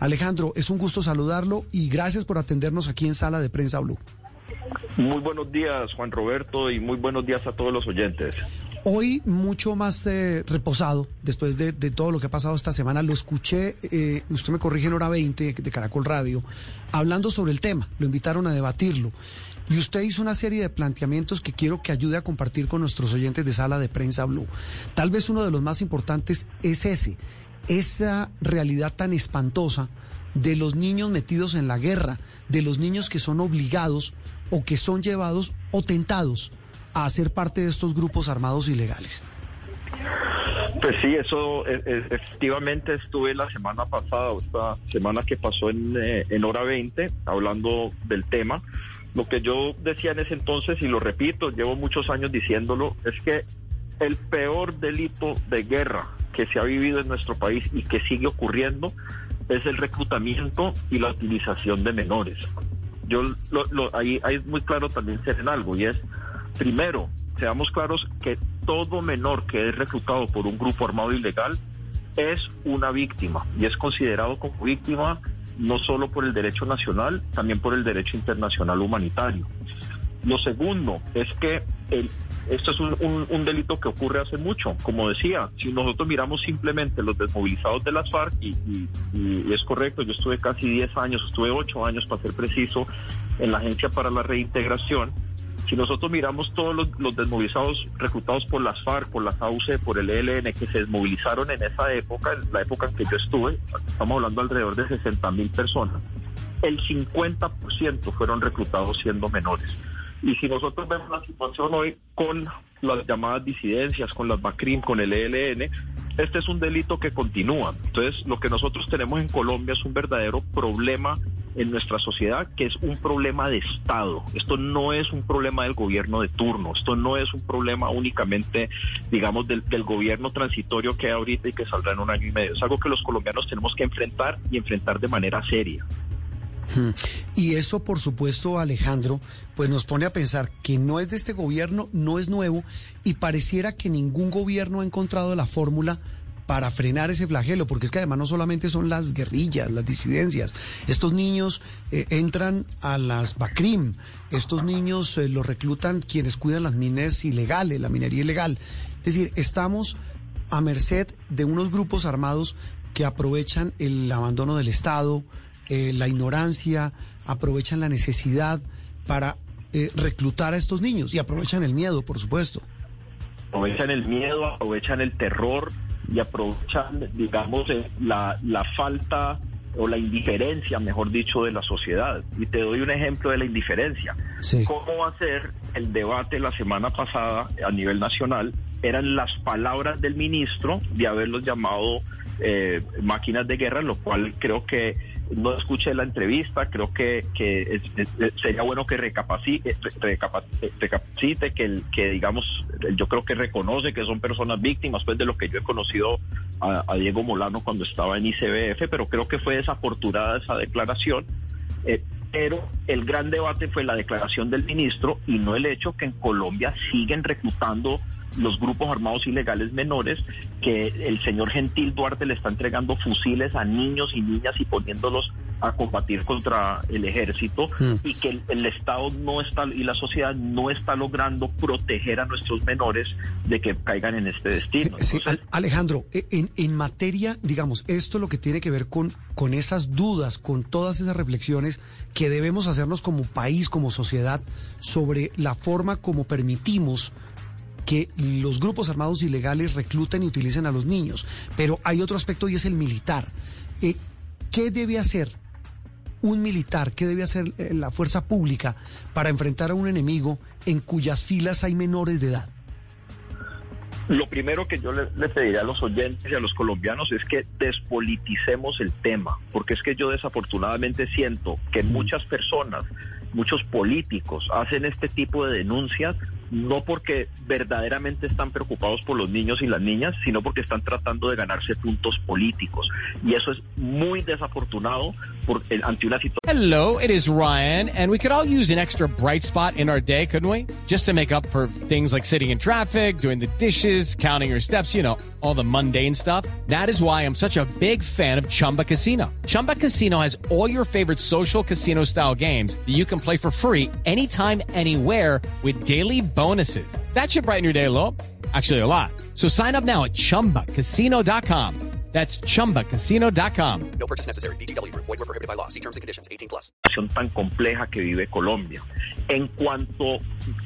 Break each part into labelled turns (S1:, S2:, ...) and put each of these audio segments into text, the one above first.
S1: Alejandro, es un gusto saludarlo y gracias por atendernos aquí en Sala de Prensa Blue.
S2: Muy buenos días, Juan Roberto, y muy buenos días a todos los oyentes.
S1: Hoy mucho más eh, reposado, después de, de, todo lo que ha pasado esta semana, lo escuché, eh, usted me corrige en hora 20 de Caracol Radio, hablando sobre el tema, lo invitaron a debatirlo. Y usted hizo una serie de planteamientos que quiero que ayude a compartir con nuestros oyentes de Sala de Prensa Blue. Tal vez uno de los más importantes es ese, esa realidad tan espantosa de los niños metidos en la guerra, de los niños que son obligados o que son llevados o tentados a hacer parte de estos grupos armados ilegales.
S2: Pues sí, eso e, e, efectivamente estuve la semana pasada, esta semana que pasó en, eh, en hora 20, hablando del tema. Lo que yo decía en ese entonces, y lo repito, llevo muchos años diciéndolo, es que el peor delito de guerra que se ha vivido en nuestro país y que sigue ocurriendo es el reclutamiento y la utilización de menores. Yo lo, lo, ahí, es muy claro también ser en algo y es primero seamos claros que todo menor que es reclutado por un grupo armado ilegal es una víctima y es considerado como víctima no solo por el derecho nacional, también por el derecho internacional humanitario. Lo segundo es que el, esto es un, un, delito que ocurre hace mucho. Como decía, si nosotros miramos simplemente los desmovilizados de las FARC, y es correcto, yo estuve casi 10 años, estuve 8 años para ser preciso, en la Agencia para la Reintegración, si nosotros miramos todos los, los, desmovilizados reclutados por las FARC, por las AUC, por el ELN, que se desmovilizaron en esa época, en la época en que yo estuve, estamos hablando alrededor de 60 mil personas, el 50% fueron reclutados siendo menores. Y si nosotros vemos la situación hoy con las llamadas disidencias, con las BACRIM, con el ELN, este es un delito que continúa. Entonces, lo que nosotros tenemos en Colombia es un verdadero problema en nuestra sociedad que es un problema de Estado. Esto no es un problema del gobierno de turno, esto no es un problema únicamente, digamos, del, del, gobierno transitorio que hay ahorita y que saldrá en un año y medio. Es algo que los colombianos tenemos que enfrentar y enfrentar de manera seria.
S1: Y eso, por supuesto, Alejandro, pues nos pone a pensar que no es de este gobierno, no es nuevo y pareciera que ningún gobierno ha encontrado la fórmula para frenar ese flagelo, porque es que además no solamente son las guerrillas, las disidencias, estos niños eh, entran a las BACRIM, estos niños eh, los reclutan quienes cuidan las minas ilegales, la minería ilegal. Es decir, estamos a merced de unos grupos armados que aprovechan el abandono del Estado, eh, la ignorancia, aprovechan la necesidad para eh, reclutar a estos niños y aprovechan el miedo, por supuesto.
S2: Aprovechan el miedo, aprovechan el terror y aprovechan, digamos, eh, la, la falta o la indiferencia, mejor dicho, de la sociedad. Y te doy un ejemplo de la indiferencia.
S1: Sí.
S2: ¿Cómo va a ser el debate la semana pasada a nivel nacional? Eran las palabras del ministro de haberlos llamado eh, máquinas de guerra, lo cual creo que no escuché la entrevista, creo que, que sería bueno que recapacite, recapacite que, que digamos, yo creo que reconoce que son personas víctimas, pues de lo que yo he conocido a, a Diego Molano cuando estaba en ICBF, pero creo que fue desafortunada esa declaración. Eh, pero el gran debate fue la declaración del ministro y no el hecho que en Colombia siguen reclutando los grupos armados ilegales menores, que el señor Gentil Duarte le está entregando fusiles a niños y niñas y poniéndolos a combatir contra el ejército mm. y que el, el, Estado no está y la sociedad no está logrando proteger a nuestros menores de que caigan en este destino.
S1: Sí, Entonces, Alejandro, en, en, materia, digamos, esto lo que tiene que ver con, con esas dudas, con todas esas reflexiones que debemos hacernos como país, como sociedad, sobre la forma como permitimos que los grupos armados ilegales recluten y utilicen a los niños. Pero hay otro aspecto y es el militar. Eh, ¿Qué debe hacer un militar? ¿Qué debe hacer eh, la fuerza pública para enfrentar a un enemigo en cuyas filas hay menores de edad?
S2: Lo primero que yo le, le, pediría a los oyentes y a los colombianos es que despoliticemos el tema, porque es que yo desafortunadamente siento que muchas personas, muchos políticos hacen este tipo de denuncias no porque verdaderamente están preocupados por los niños y las niñas, sino porque están tratando de ganarse puntos políticos. Y eso es muy desafortunado por, ante una situación.
S3: Hello, it is Ryan, and we could all use an extra bright spot in our day, couldn't we? Just to make up for things like sitting in traffic, doing the dishes, counting your steps, you know, all the mundane stuff. That is why I'm such a big fan of Chumba Casino. Chumba Casino has all your favorite social casino style games that you can play for free anytime, anywhere with daily bonuses. That should brighten your day a little. Actually, a lot. So sign up now at chumbacasino.com. That's chumbacasino.com.
S4: No purchase necessary. BGW. Void were prohibited by law. See terms and conditions. 18 plus.
S2: tan compleja que vive Colombia. En cuanto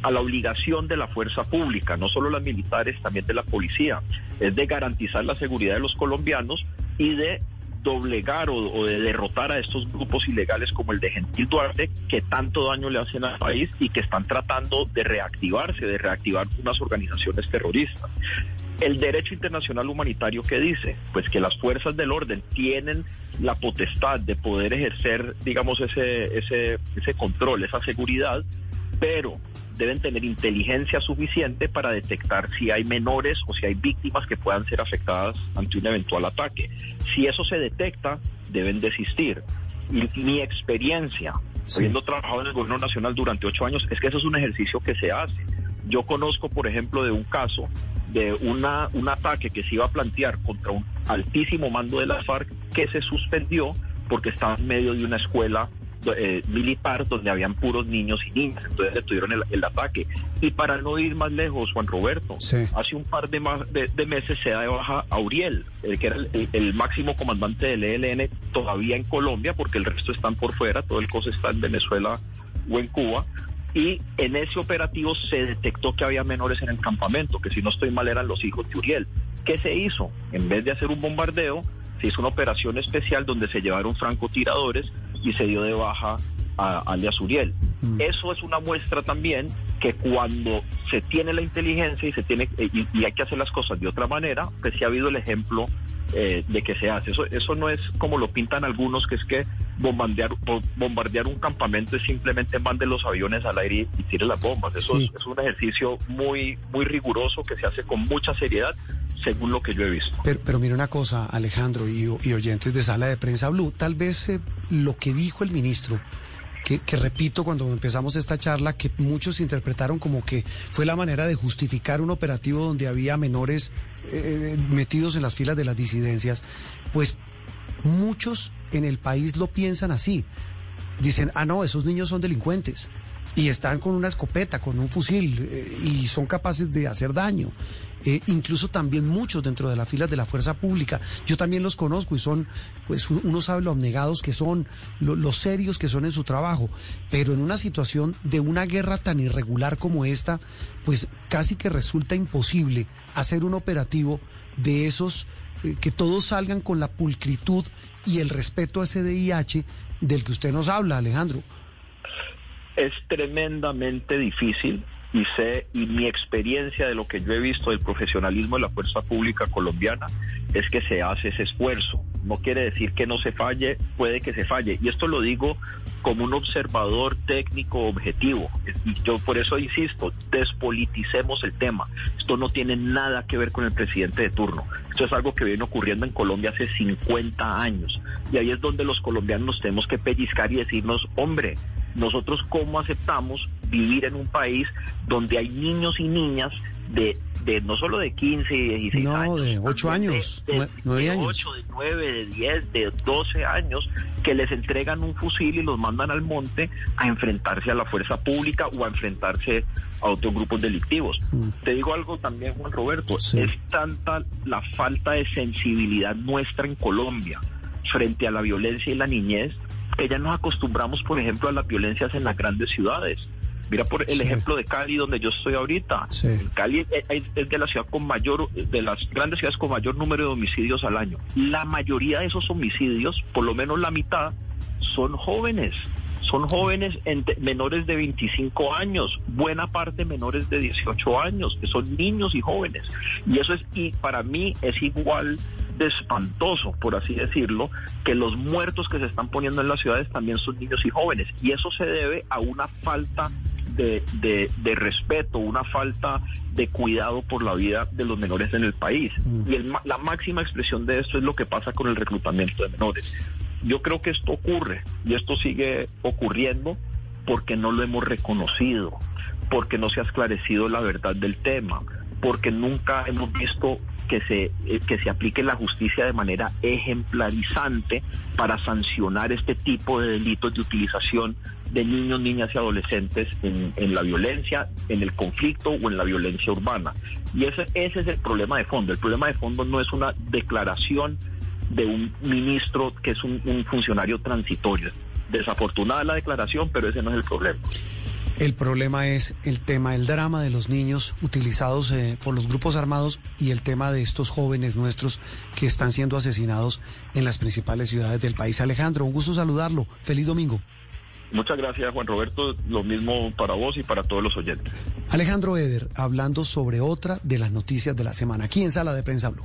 S2: a la obligación de la fuerza pública, no solo las militares, también de la policía, es de garantizar la seguridad de los colombianos y de doblegar o, de derrotar a estos grupos ilegales como el de Gentil Duarte, que tanto daño le hacen al país y que están tratando de reactivarse, de reactivar unas organizaciones terroristas. El derecho internacional humanitario que dice, pues que las fuerzas del orden tienen la potestad de poder ejercer, digamos, ese, ese, ese control, esa seguridad, pero deben tener inteligencia suficiente para detectar si hay menores o si hay víctimas que puedan ser afectadas ante un eventual ataque. Si eso se detecta, deben desistir. Y mi experiencia, sí. habiendo trabajado en el gobierno nacional durante ocho años, es que eso es un ejercicio que se hace. Yo conozco, por ejemplo, de un caso de una, un ataque que se iba a plantear contra un altísimo mando de la FARC que se suspendió porque estaba en medio de una escuela eh, militar donde habían puros niños y niñas, entonces detuvieron el, el, ataque. Y para no ir más lejos, Juan Roberto, sí. hace un par de, más, de, de, meses se da de baja a Uriel, el que era el, el, máximo comandante del ELN todavía en Colombia, porque el resto están por fuera, todo el COS está en Venezuela o en Cuba. Y en ese operativo se detectó que había menores en el campamento, que si no estoy mal eran los hijos de Uriel. ¿Qué se hizo? En vez de hacer un bombardeo, se hizo una operación especial donde se llevaron francotiradores y se dio de baja a alias Uriel. Mm. Eso es una muestra también que cuando se tiene la inteligencia y se tiene y, y, hay que hacer las cosas de otra manera, pues sí ha habido el ejemplo eh, de que se hace. Eso, eso no es como lo pintan algunos, que es que bombardear, bombardear un campamento es simplemente mande los aviones al aire y, y tire las bombas. Eso sí. es, es, un ejercicio muy, muy riguroso que se hace con mucha seriedad, según lo que yo he visto.
S1: Pero, pero mira una cosa, Alejandro y, y oyentes de Sala de Prensa Blue, tal vez eh, lo que dijo el ministro que, repito cuando empezamos esta charla, que muchos interpretaron como que fue la manera de justificar un operativo donde había menores eh, metidos en las filas de las disidencias, pues muchos en el país lo piensan así. Dicen, ah, no, esos niños son delincuentes y están con una escopeta, con un fusil eh, y son capaces de hacer daño. Eh, incluso también muchos dentro de las filas de la fuerza pública. Yo también los conozco y son, pues uno sabe lo abnegados que son, lo, lo, serios que son en su trabajo, pero en una situación de una guerra tan irregular como esta, pues casi que resulta imposible hacer un operativo de esos eh, que todos salgan con la pulcritud y el respeto a ese DIH del que usted nos habla, Alejandro.
S2: Es tremendamente difícil y sé y mi experiencia de lo que yo he visto del profesionalismo de la fuerza pública colombiana es que se hace ese esfuerzo. No quiere decir que no se falle, puede que se falle. Y esto lo digo como un observador técnico objetivo. Y yo por eso insisto, despoliticemos el tema. Esto no tiene nada que ver con el presidente de turno. Esto es algo que viene ocurriendo en Colombia hace 50 años. Y ahí es donde los colombianos nos tenemos que pellizcar y decirnos, hombre, nosotros cómo aceptamos vivir en un país donde hay niños y niñas de, de no solo de 15 y 16
S1: no,
S2: años,
S1: de 8 años,
S2: de, de,
S1: 9
S2: de
S1: años.
S2: 8, de 9, de 10, de 12 años, que les entregan un fusil y los mandan al monte a enfrentarse a la fuerza pública o a enfrentarse a otros grupos delictivos. Mm. Te digo algo también, Juan Roberto, sí. es tanta la falta de sensibilidad nuestra en Colombia frente a la violencia y la niñez que ya nos acostumbramos, por ejemplo, a las violencias en las grandes ciudades. Mira por el sí. ejemplo de Cali, donde yo estoy ahorita. Sí. Cali es de la ciudad con mayor, de las grandes ciudades con mayor número de homicidios al año. La mayoría de esos homicidios, por lo menos la mitad, son jóvenes. son jóvenes entre, menores de 25 años, buena parte menores de 18 años, que son niños y jóvenes. Y eso es, y para mí es igual espantoso, por así decirlo, que los muertos que se están poniendo en las ciudades también son niños y jóvenes. Y eso se debe a una falta de, de, de, respeto, una falta de cuidado por la vida de los menores en el país. Y el, la máxima expresión de esto es lo que pasa con el reclutamiento de menores. Yo creo que esto ocurre y esto sigue ocurriendo porque no lo hemos reconocido, porque no se ha esclarecido la verdad del tema, porque nunca hemos visto que se, que se aplique la justicia de manera ejemplarizante para sancionar este tipo de delitos de utilización de niños, niñas y adolescentes en, en, la violencia, en el conflicto o en la violencia urbana. Y ese, ese es el problema de fondo. El problema de fondo no es una declaración de un ministro que es un, un funcionario transitorio. Desafortunada la declaración, pero ese no es el problema.
S1: El problema es el tema, el drama de los niños utilizados eh, por los grupos armados y el tema de estos jóvenes nuestros que están siendo asesinados en las principales ciudades del país. Alejandro, un gusto saludarlo. Feliz domingo.
S2: Muchas gracias, Juan Roberto. Lo mismo para vos y para todos los oyentes.
S1: Alejandro Eder, hablando sobre otra de las noticias de la semana, aquí en Sala de Prensa Blue.